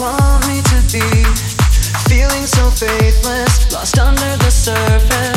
want me to be. Feeling so faithless, lost under the surface.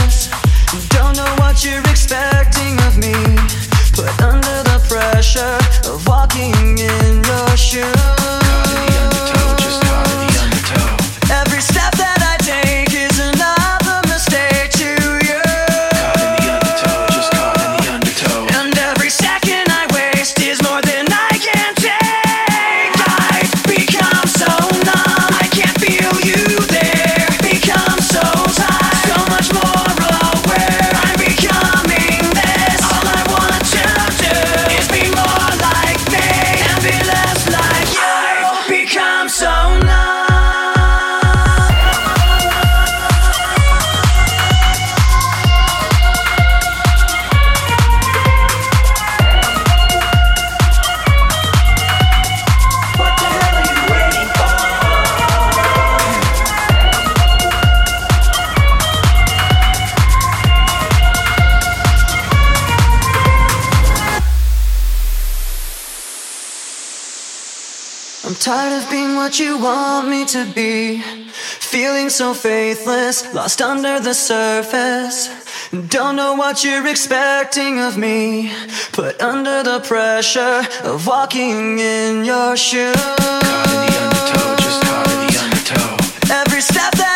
I'm tired of being what you want me to be. Feeling so faithless, lost under the surface. Don't know what you're expecting of me. Put under the pressure of walking in your shoes. Caught in the undertow, just caught in the undertow. Every step that